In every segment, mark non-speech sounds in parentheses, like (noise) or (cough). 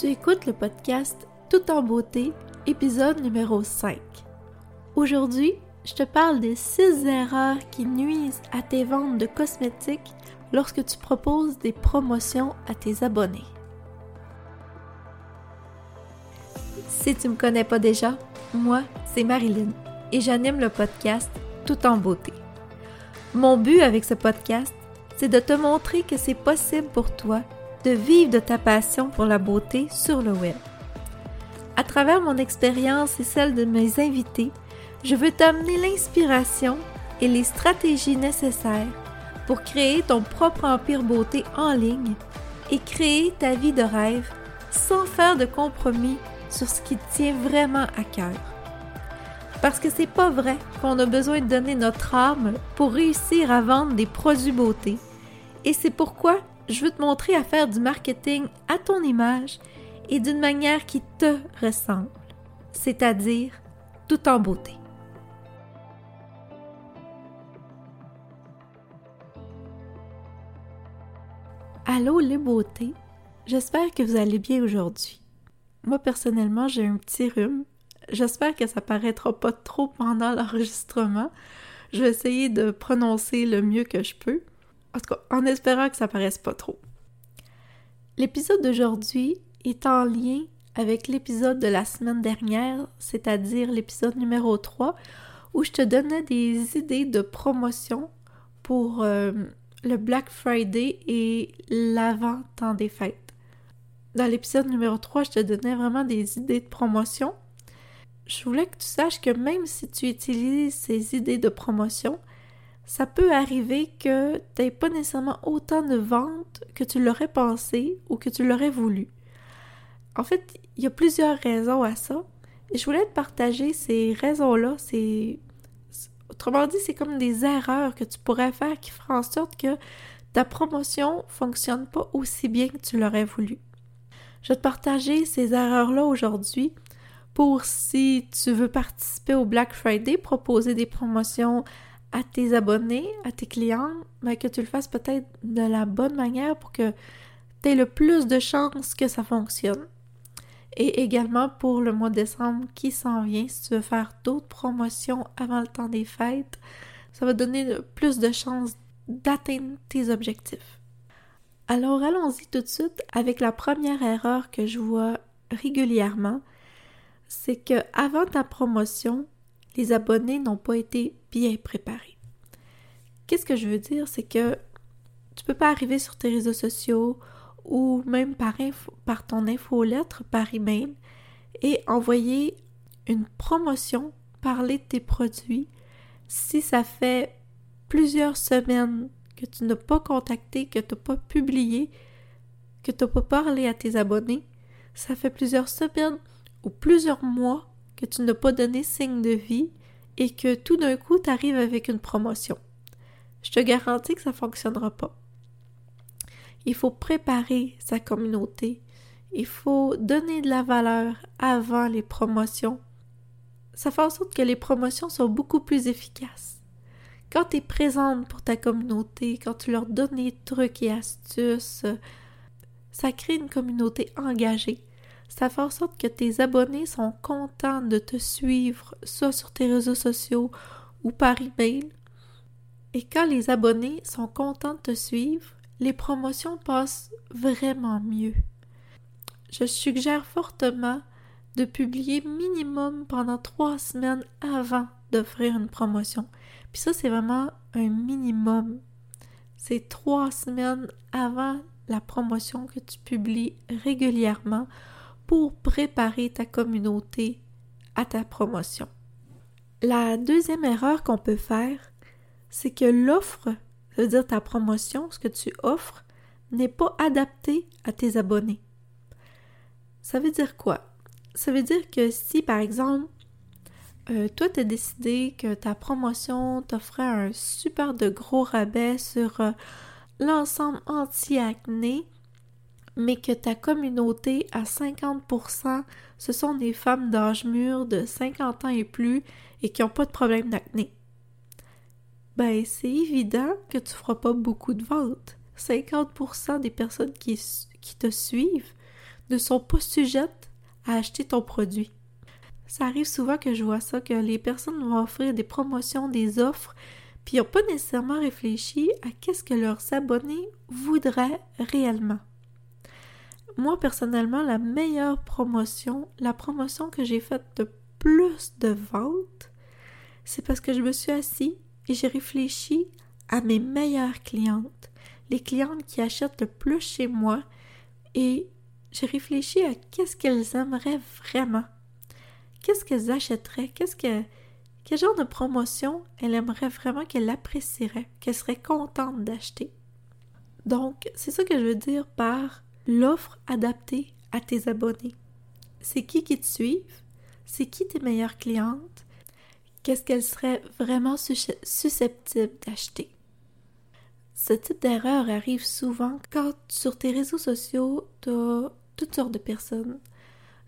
Tu écoutes le podcast Tout en beauté, épisode numéro 5. Aujourd'hui, je te parle des 6 erreurs qui nuisent à tes ventes de cosmétiques lorsque tu proposes des promotions à tes abonnés. Si tu me connais pas déjà, moi, c'est Marilyn et j'anime le podcast Tout en beauté. Mon but avec ce podcast, c'est de te montrer que c'est possible pour toi de vivre de ta passion pour la beauté sur le web. À travers mon expérience et celle de mes invités, je veux t'amener l'inspiration et les stratégies nécessaires pour créer ton propre empire beauté en ligne et créer ta vie de rêve sans faire de compromis sur ce qui tient vraiment à cœur. Parce que c'est pas vrai qu'on a besoin de donner notre âme pour réussir à vendre des produits beauté. Et c'est pourquoi je veux te montrer à faire du marketing à ton image et d'une manière qui te ressemble, c'est-à-dire tout en beauté. Allô les beautés, j'espère que vous allez bien aujourd'hui. Moi personnellement j'ai un petit rhume, j'espère que ça paraîtra pas trop pendant l'enregistrement. Je vais de prononcer le mieux que je peux. En tout cas, en espérant que ça paraisse pas trop. L'épisode d'aujourd'hui est en lien avec l'épisode de la semaine dernière, c'est-à-dire l'épisode numéro 3, où je te donnais des idées de promotion pour euh, le Black Friday et l'avant-temps des fêtes. Dans l'épisode numéro 3, je te donnais vraiment des idées de promotion. Je voulais que tu saches que même si tu utilises ces idées de promotion, ça peut arriver que tu n'aies pas nécessairement autant de ventes que tu l'aurais pensé ou que tu l'aurais voulu. En fait, il y a plusieurs raisons à ça. Et je voulais te partager ces raisons-là. C'est. Autrement dit, c'est comme des erreurs que tu pourrais faire qui feraient en sorte que ta promotion fonctionne pas aussi bien que tu l'aurais voulu. Je vais te partager ces erreurs-là aujourd'hui pour si tu veux participer au Black Friday, proposer des promotions à tes abonnés, à tes clients, mais que tu le fasses peut-être de la bonne manière pour que tu aies le plus de chances que ça fonctionne. Et également pour le mois de décembre qui s'en vient, si tu veux faire d'autres promotions avant le temps des fêtes, ça va donner plus de chances d'atteindre tes objectifs. Alors allons-y tout de suite avec la première erreur que je vois régulièrement, c'est que avant ta promotion, les abonnés n'ont pas été bien préparés. Qu'est-ce que je veux dire? C'est que tu peux pas arriver sur tes réseaux sociaux ou même par, par ton infolettre, par email, et envoyer une promotion, parler de tes produits, si ça fait plusieurs semaines que tu n'as pas contacté, que tu n'as pas publié, que tu n'as pas parlé à tes abonnés, ça fait plusieurs semaines ou plusieurs mois que tu n'as pas donné signe de vie et que tout d'un coup tu arrives avec une promotion. Je te garantis que ça ne fonctionnera pas. Il faut préparer sa communauté. Il faut donner de la valeur avant les promotions. Ça fait en sorte que les promotions sont beaucoup plus efficaces. Quand tu es présente pour ta communauté, quand tu leur donnes des trucs et astuces, ça crée une communauté engagée ça fait en sorte que tes abonnés sont contents de te suivre, soit sur tes réseaux sociaux ou par email. Et quand les abonnés sont contents de te suivre, les promotions passent vraiment mieux. Je suggère fortement de publier minimum pendant trois semaines avant d'offrir une promotion. Puis ça, c'est vraiment un minimum. C'est trois semaines avant la promotion que tu publies régulièrement pour préparer ta communauté à ta promotion. La deuxième erreur qu'on peut faire, c'est que l'offre, c'est-à-dire ta promotion, ce que tu offres, n'est pas adapté à tes abonnés. Ça veut dire quoi? Ça veut dire que si, par exemple, euh, toi, tu décidé que ta promotion t'offrait un super de gros rabais sur euh, l'ensemble anti-acné, mais que ta communauté à 50%, ce sont des femmes d'âge mûr de 50 ans et plus et qui n'ont pas de problème d'acné. Ben, c'est évident que tu feras pas beaucoup de ventes. 50% des personnes qui, qui te suivent ne sont pas sujettes à acheter ton produit. Ça arrive souvent que je vois ça, que les personnes vont offrir des promotions, des offres, puis n'ont pas nécessairement réfléchi à qu'est-ce que leurs abonnés voudraient réellement. Moi, personnellement, la meilleure promotion, la promotion que j'ai faite de plus de ventes, c'est parce que je me suis assis et j'ai réfléchi à mes meilleures clientes, les clientes qui achètent le plus chez moi, et j'ai réfléchi à qu'est-ce qu'elles aimeraient vraiment. Qu'est-ce qu'elles achèteraient? Qu'est-ce que quel genre de promotion elle aimerait vraiment qu'elle apprécierait, qu'elle serait contente d'acheter? Donc, c'est ça que je veux dire par l'offre adaptée à tes abonnés. C'est qui qui te suivent? C'est qui tes meilleures clientes? Qu'est-ce qu'elles seraient vraiment susceptibles d'acheter? Ce type d'erreur arrive souvent quand sur tes réseaux sociaux, tu toutes sortes de personnes.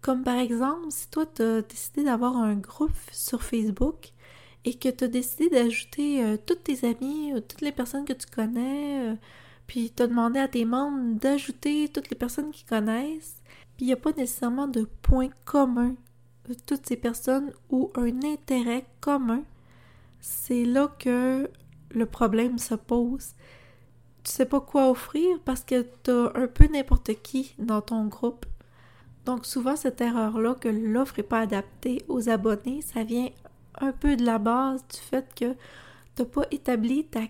Comme par exemple, si toi, tu as décidé d'avoir un groupe sur Facebook et que tu as décidé d'ajouter euh, toutes tes amis, euh, toutes les personnes que tu connais, euh, puis tu as demandé à tes membres d'ajouter toutes les personnes qu'ils connaissent, puis il n'y a pas nécessairement de point commun de toutes ces personnes ou un intérêt commun, c'est là que le problème se pose. Tu sais pas quoi offrir parce que tu as un peu n'importe qui dans ton groupe. Donc souvent cette erreur-là que l'offre n'est pas adaptée aux abonnés, ça vient un peu de la base du fait que tu n'as pas établi ta,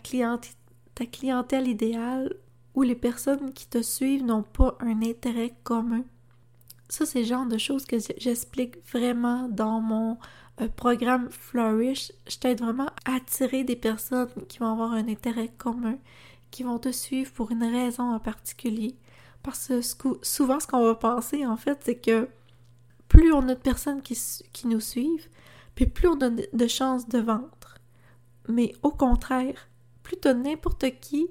ta clientèle idéale ou les personnes qui te suivent n'ont pas un intérêt commun. Ça, c'est le genre de choses que j'explique vraiment dans mon euh, programme Flourish. Je t'aide vraiment à attirer des personnes qui vont avoir un intérêt commun, qui vont te suivre pour une raison en particulier. Parce que souvent, ce qu'on va penser, en fait, c'est que plus on a de personnes qui, nous suivent, puis plus on a de chances de vendre. Mais au contraire, plus tu as n'importe qui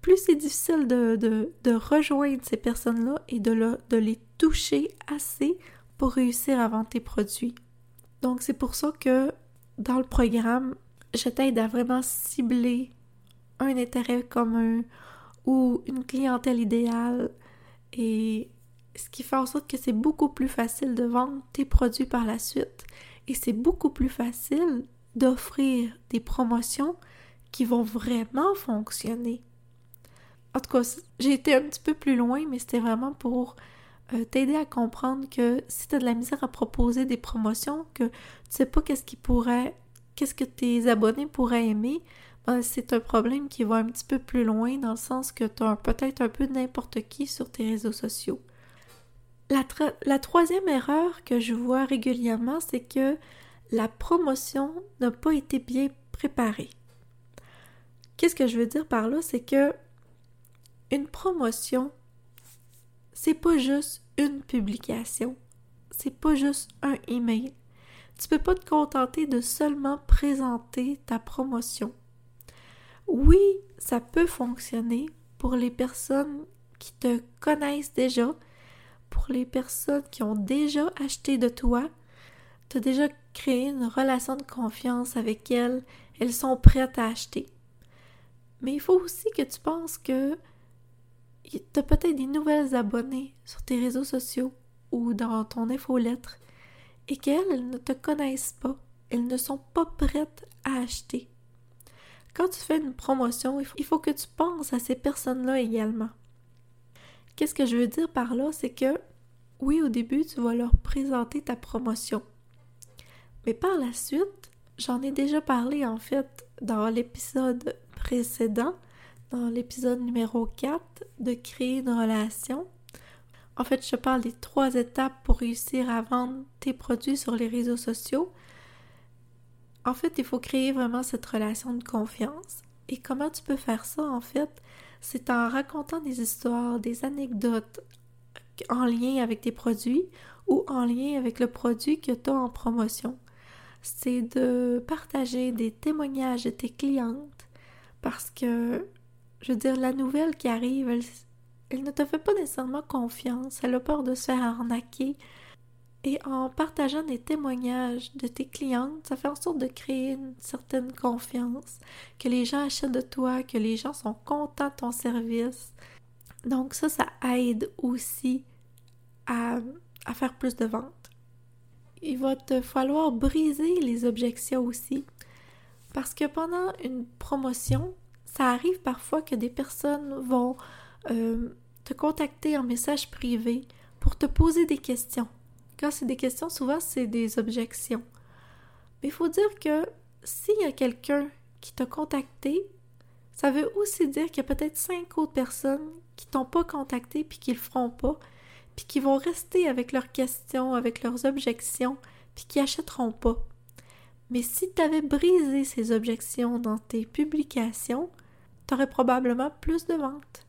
plus c'est difficile de, de, rejoindre ces personnes-là et de, de les toucher assez pour réussir à vendre tes produits. Donc c'est pour ça que dans le programme, je t'aide à vraiment cibler un intérêt commun ou une clientèle idéale et ce qui fait en sorte que c'est beaucoup plus facile de vendre tes produits par la suite et c'est beaucoup plus facile d'offrir des promotions qui vont vraiment fonctionner. En tout cas, j'ai été un petit peu plus loin, mais c'était vraiment pour euh, t'aider à comprendre que si tu as de la misère à proposer des promotions, que tu sais pas qu'est-ce qui pourrait, qu'est-ce que tes abonnés pourraient aimer, ben, c'est un problème qui va un petit peu plus loin dans le sens que tu as peut-être un peu n'importe qui sur tes réseaux sociaux. La troisième erreur que je vois régulièrement, c'est que la promotion n'a pas été bien préparée. Qu'est-ce que je veux dire par là? C'est que une promotion, c'est pas juste une publication, c'est pas juste un email. Tu peux pas te contenter de seulement présenter ta promotion. Oui, ça peut fonctionner pour les personnes qui te connaissent déjà, pour les personnes qui ont déjà acheté de toi, tu as déjà créé une relation de confiance avec elles, elles sont prêtes à acheter. Mais il faut aussi que tu penses que tu as peut-être des nouvelles abonnés sur tes réseaux sociaux ou dans ton infolettre et qu'elles ne te connaissent pas, elles ne sont pas prêtes à acheter. Quand tu fais une promotion, il faut que tu penses à ces personnes-là également. Qu'est-ce que je veux dire par là? C'est que oui, au début, tu vas leur présenter ta promotion. Mais par la suite, j'en ai déjà parlé en fait dans l'épisode précédent, dans l'épisode numéro 4 de créer une relation. En fait, je parle des trois étapes pour réussir à vendre tes produits sur les réseaux sociaux. En fait, il faut créer vraiment cette relation de confiance. Et comment tu peux faire ça, en fait? C'est en racontant des histoires, des anecdotes en lien avec tes produits ou en lien avec le produit que tu as en promotion. C'est de partager des témoignages de tes clientes parce que je veux dire, la nouvelle qui arrive, elle, ne te fait pas nécessairement confiance, elle a peur de se faire arnaquer. Et en partageant des témoignages de tes clientes, ça fait en sorte de créer une certaine confiance, que les gens achètent de toi, que les gens sont contents de ton service. Donc ça, ça aide aussi à, à faire plus de ventes. Il va te falloir briser les objections aussi. Parce que pendant une promotion, ça arrive parfois que des personnes vont euh, te contacter en message privé pour te poser des questions. Quand c'est des questions, souvent c'est des objections. Mais il faut dire que s'il y a quelqu'un qui t'a contacté, ça veut aussi dire qu'il y a peut-être cinq autres personnes qui t'ont pas contacté puis qui le feront pas, puis qui vont rester avec leurs questions, avec leurs objections, puis qui achèteront pas. Mais si tu avais brisé ces objections dans tes publications, tu aurais probablement plus de ventes.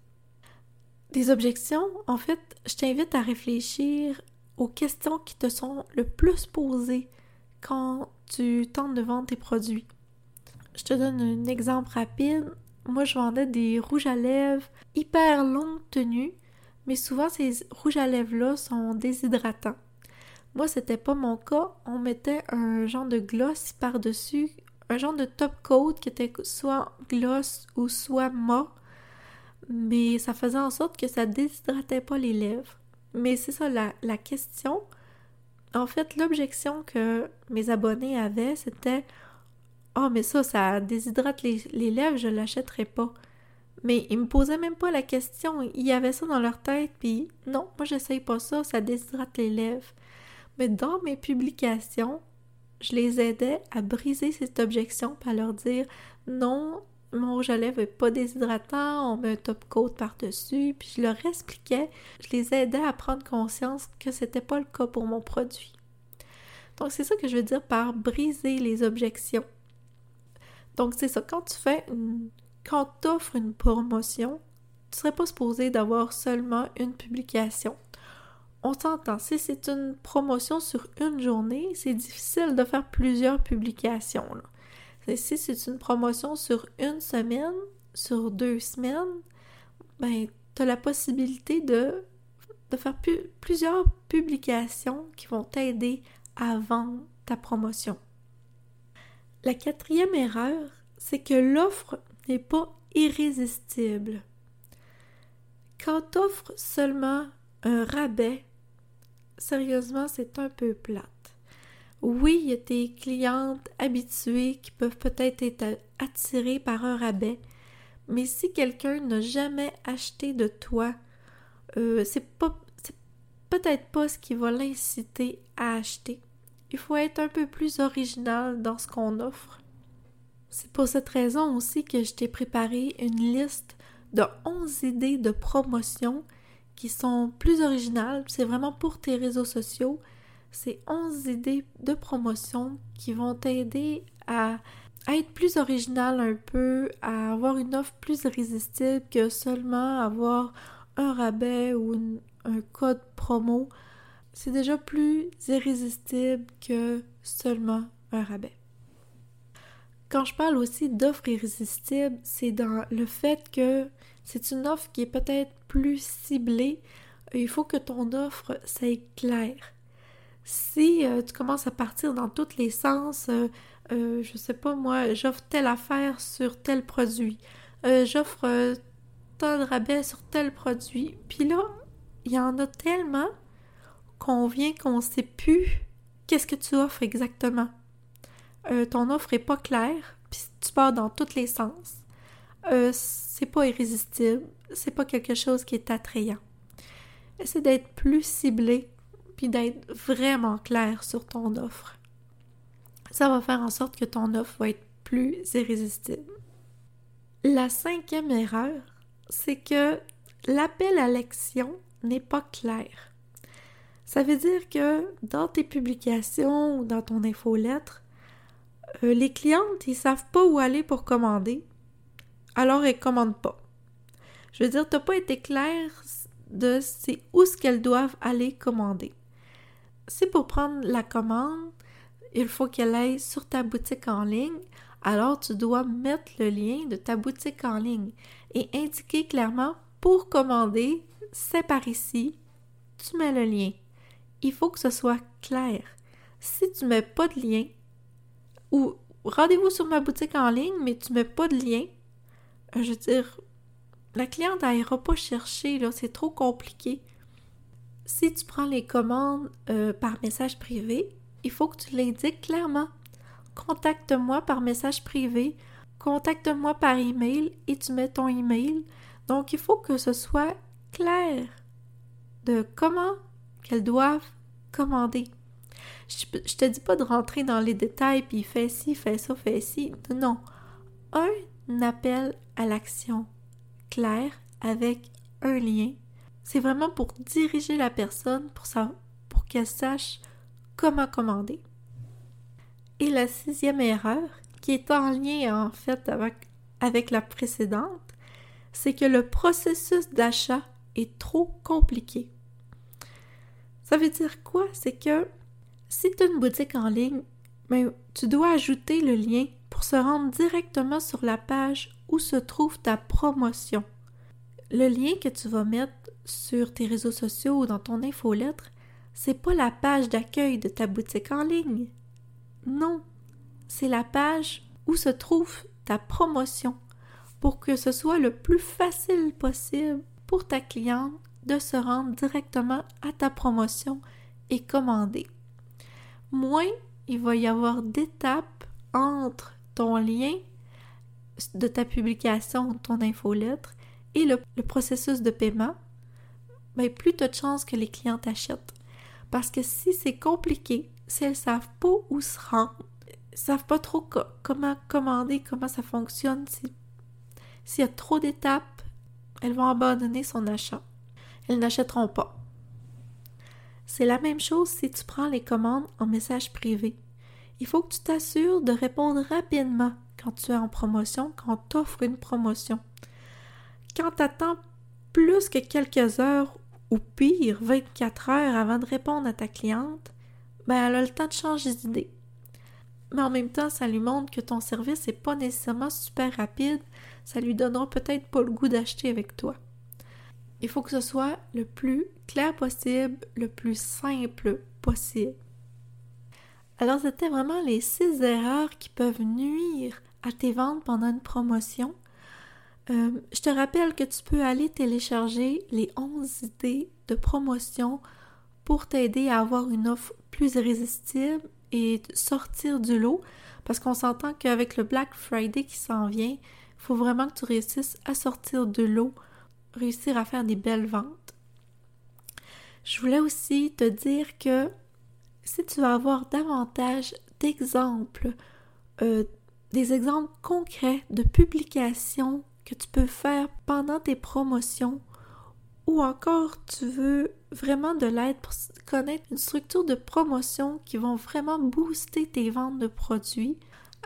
Des objections, en fait, je t'invite à réfléchir aux questions qui te sont le plus posées quand tu tentes de vendre tes produits. Je te donne un exemple rapide. Moi, je vendais des rouges à lèvres hyper longue tenue, mais souvent ces rouges à lèvres-là sont déshydratants. Moi, c'était pas mon cas. On mettait un genre de gloss par-dessus, un genre de top coat qui était soit gloss ou soit mat, mais ça faisait en sorte que ça déshydratait pas les lèvres. Mais c'est ça, la, question. En fait, l'objection que mes abonnés avaient, c'était Oh, mais ça, ça déshydrate les, lèvres, je l'achèterai pas. Mais ils me posaient même pas la question. Il y avait ça dans leur tête, puis non, moi j'essaye pas ça, ça déshydrate les lèvres. Mais dans mes publications, je les aidais à briser cette objection, à leur dire non, mon rouge à lèvres n'est pas déshydratant, on met un top coat par-dessus, puis je leur expliquais, je les aidais à prendre conscience que c'était pas le cas pour mon produit. Donc c'est ça que je veux dire par briser les objections. Donc c'est ça, quand tu fais une... quand tu offres une promotion, tu serais pas supposé d'avoir seulement une publication. On s'entend, si c'est une promotion sur une journée, c'est difficile de faire plusieurs publications. Si c'est une promotion sur une semaine, sur deux semaines, ben, tu as la possibilité de, de faire plusieurs publications qui vont t'aider à vendre ta promotion. La quatrième erreur, c'est que l'offre n'est pas irrésistible. Quand tu offres seulement un rabais, sérieusement, c'est un peu plate. Oui, il y a tes clientes habituées qui peuvent peut-être être attirées par un rabais, mais si quelqu'un n'a jamais acheté de toi, euh, c'est peut-être pas ce qui va l'inciter à acheter. Il faut être un peu plus original dans ce qu'on offre. C'est pour cette raison aussi que je t'ai préparé une liste de 11 idées de promotion qui sont plus originales. C'est vraiment pour tes réseaux sociaux c'est 11 idées de promotion qui vont t'aider à, être plus original un peu, à avoir une offre plus irrésistible que seulement avoir un rabais ou un code promo. C'est déjà plus irrésistible que seulement un rabais. Quand je parle aussi d'offre irrésistible, c'est dans le fait que c'est une offre qui est peut-être plus ciblée. Il faut que ton offre soit claire si euh, tu commences à partir dans tous les sens, euh, euh, je sais pas moi, j'offre telle affaire sur tel produit, j'offre tant de rabais sur tel produit, puis là, il y en a tellement qu'on vient qu'on sait plus qu'est-ce que tu offres exactement. ton offre est pas claire, puis tu pars dans tous les sens. C'est pas irrésistible, c'est pas quelque chose qui est attrayant. Essaie d'être plus ciblé puis d'être vraiment clair sur ton offre. Ça va faire en sorte que ton offre va être plus irrésistible. La cinquième erreur, c'est que l'appel à l'action n'est pas clair. Ça veut dire que dans tes publications ou dans ton infolettre, euh, les clientes, ils savent pas où aller pour commander, alors elles commandent pas. Je veux dire, tu n'as pas été clair de c'est où ce qu'elles doivent aller commander si pour prendre la commande, il faut qu'elle aille sur ta boutique en ligne, alors tu dois mettre le lien de ta boutique en ligne et indiquer clairement pour commander, c'est par ici, tu mets le lien. Il faut que ce soit clair. Si tu mets pas de lien, ou rendez-vous sur ma boutique en ligne, mais tu mets pas de lien, je veux dire, la cliente n'ira pas chercher, c'est trop compliqué si tu prends les commandes euh, par message privé, il faut que tu l'indiques clairement. Contacte-moi par message privé, contacte-moi par email et tu mets ton email. Donc, il faut que ce soit clair de comment qu'elles doivent commander. Je, je te dis pas de rentrer dans les détails puis fais ci, fais ça, fais ci. Non. Un appel à l'action clair avec un lien. C'est vraiment pour diriger la personne pour, qu'elle sache comment commander. Et la sixième erreur, qui est en lien en fait avec, avec la précédente, c'est que le processus d'achat est trop compliqué. Ça veut dire quoi? C'est que si tu as une boutique en ligne, ben, tu dois ajouter le lien pour se rendre directement sur la page où se trouve ta promotion. Le lien que tu vas mettre sur tes réseaux sociaux ou dans ton infolettre, c'est pas la page d'accueil de ta boutique en ligne. Non, c'est la page où se trouve ta promotion pour que ce soit le plus facile possible pour ta cliente de se rendre directement à ta promotion et commander. Moins il va y avoir d'étapes entre ton lien de ta publication, ton infolettre et le, processus de paiement, ben plus tu as de chances que les clients t'achètent. Parce que si c'est compliqué, si elles savent pas où se rendre, savent pas trop comment commander, comment ça fonctionne, s'il y a trop d'étapes, elles vont abandonner son achat. Elles n'achèteront pas. C'est la même chose si tu prends les commandes en message privé. Il faut que tu t'assures de répondre rapidement quand tu es en promotion, quand tu offres une promotion. Quand tu attends plus que quelques heures ou pire 24 heures avant de répondre à ta cliente, ben elle a le temps de changer d'idée. Mais en même temps, ça lui montre que ton service n'est pas nécessairement super rapide, ça lui donnera peut-être pas le goût d'acheter avec toi. Il faut que ce soit le plus clair possible, le plus simple possible. Alors, c'était vraiment les six erreurs qui peuvent nuire à tes ventes pendant une promotion. Euh, je te rappelle que tu peux aller télécharger les 11 idées de promotion pour t'aider à avoir une offre plus irrésistible et sortir du lot parce qu'on s'entend qu'avec le Black Friday qui s'en vient, il faut vraiment que tu réussisses à sortir de l'eau, réussir à faire des belles ventes. Je voulais aussi te dire que si tu veux avoir davantage d'exemples, euh, des exemples concrets de publications que tu peux faire pendant tes promotions, ou encore tu veux vraiment de l'aide pour connaître une structure de promotion qui vont vraiment booster tes ventes de produits,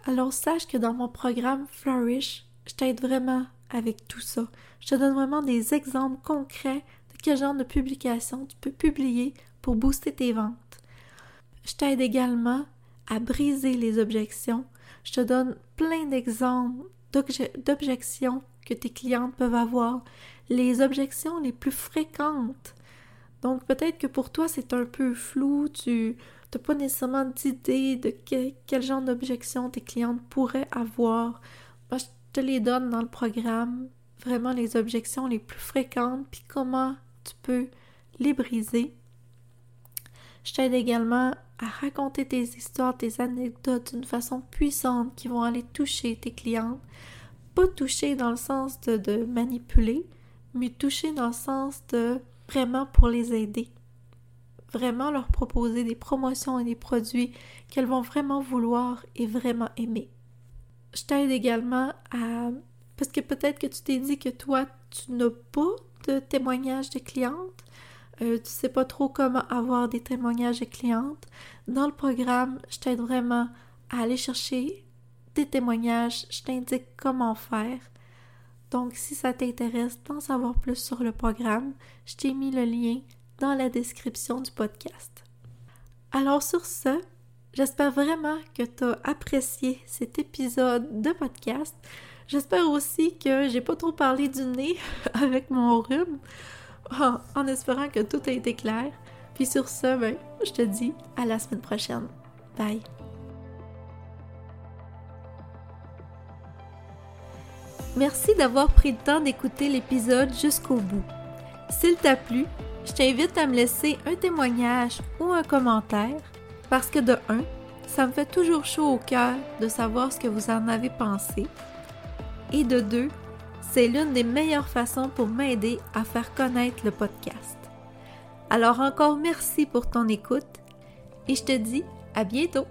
alors sache que dans mon programme Flourish, je t'aide vraiment avec tout ça. Je te donne vraiment des exemples concrets quel genre de publication tu peux publier pour booster tes ventes. Je t'aide également à briser les objections. Je te donne plein d'exemples d'objections que tes clientes peuvent avoir, les objections les plus fréquentes. Donc peut-être que pour toi c'est un peu flou, tu n'as pas nécessairement d'idée de quel genre d'objections tes clientes pourraient avoir. Moi, je te les donne dans le programme, vraiment les objections les plus fréquentes, puis comment tu peux les briser. Je t'aide également à raconter tes histoires, tes anecdotes d'une façon puissante qui vont aller toucher tes clientes. Pas toucher dans le sens de, manipuler, mais toucher dans le sens de vraiment pour les aider. Vraiment leur proposer des promotions et des produits qu'elles vont vraiment vouloir et vraiment aimer. Je t'aide également à... Parce que peut-être que tu t'es dit que toi, tu n'as pas de témoignages de clientes, euh, tu sais pas trop comment avoir des témoignages de clientes, dans le programme, je t'aide vraiment à aller chercher des témoignages, je t'indique comment faire. Donc, si ça t'intéresse d'en savoir plus sur le programme, je t'ai mis le lien dans la description du podcast. Alors sur ce, j'espère vraiment que tu as apprécié cet épisode de podcast. J'espère aussi que j'ai pas trop parlé du nez (laughs) avec mon rhume en, espérant que tout a été clair. Puis sur ce, ben, je te dis à la semaine prochaine. Bye! Merci d'avoir pris le temps d'écouter l'épisode jusqu'au bout. S'il t'a plu, je t'invite à me laisser un témoignage ou un commentaire parce que de un, ça me fait toujours chaud au cœur de savoir ce que vous en avez pensé. Et de deux, c'est l'une des meilleures façons pour m'aider à faire connaître le podcast. Alors encore merci pour ton écoute et je te dis à bientôt.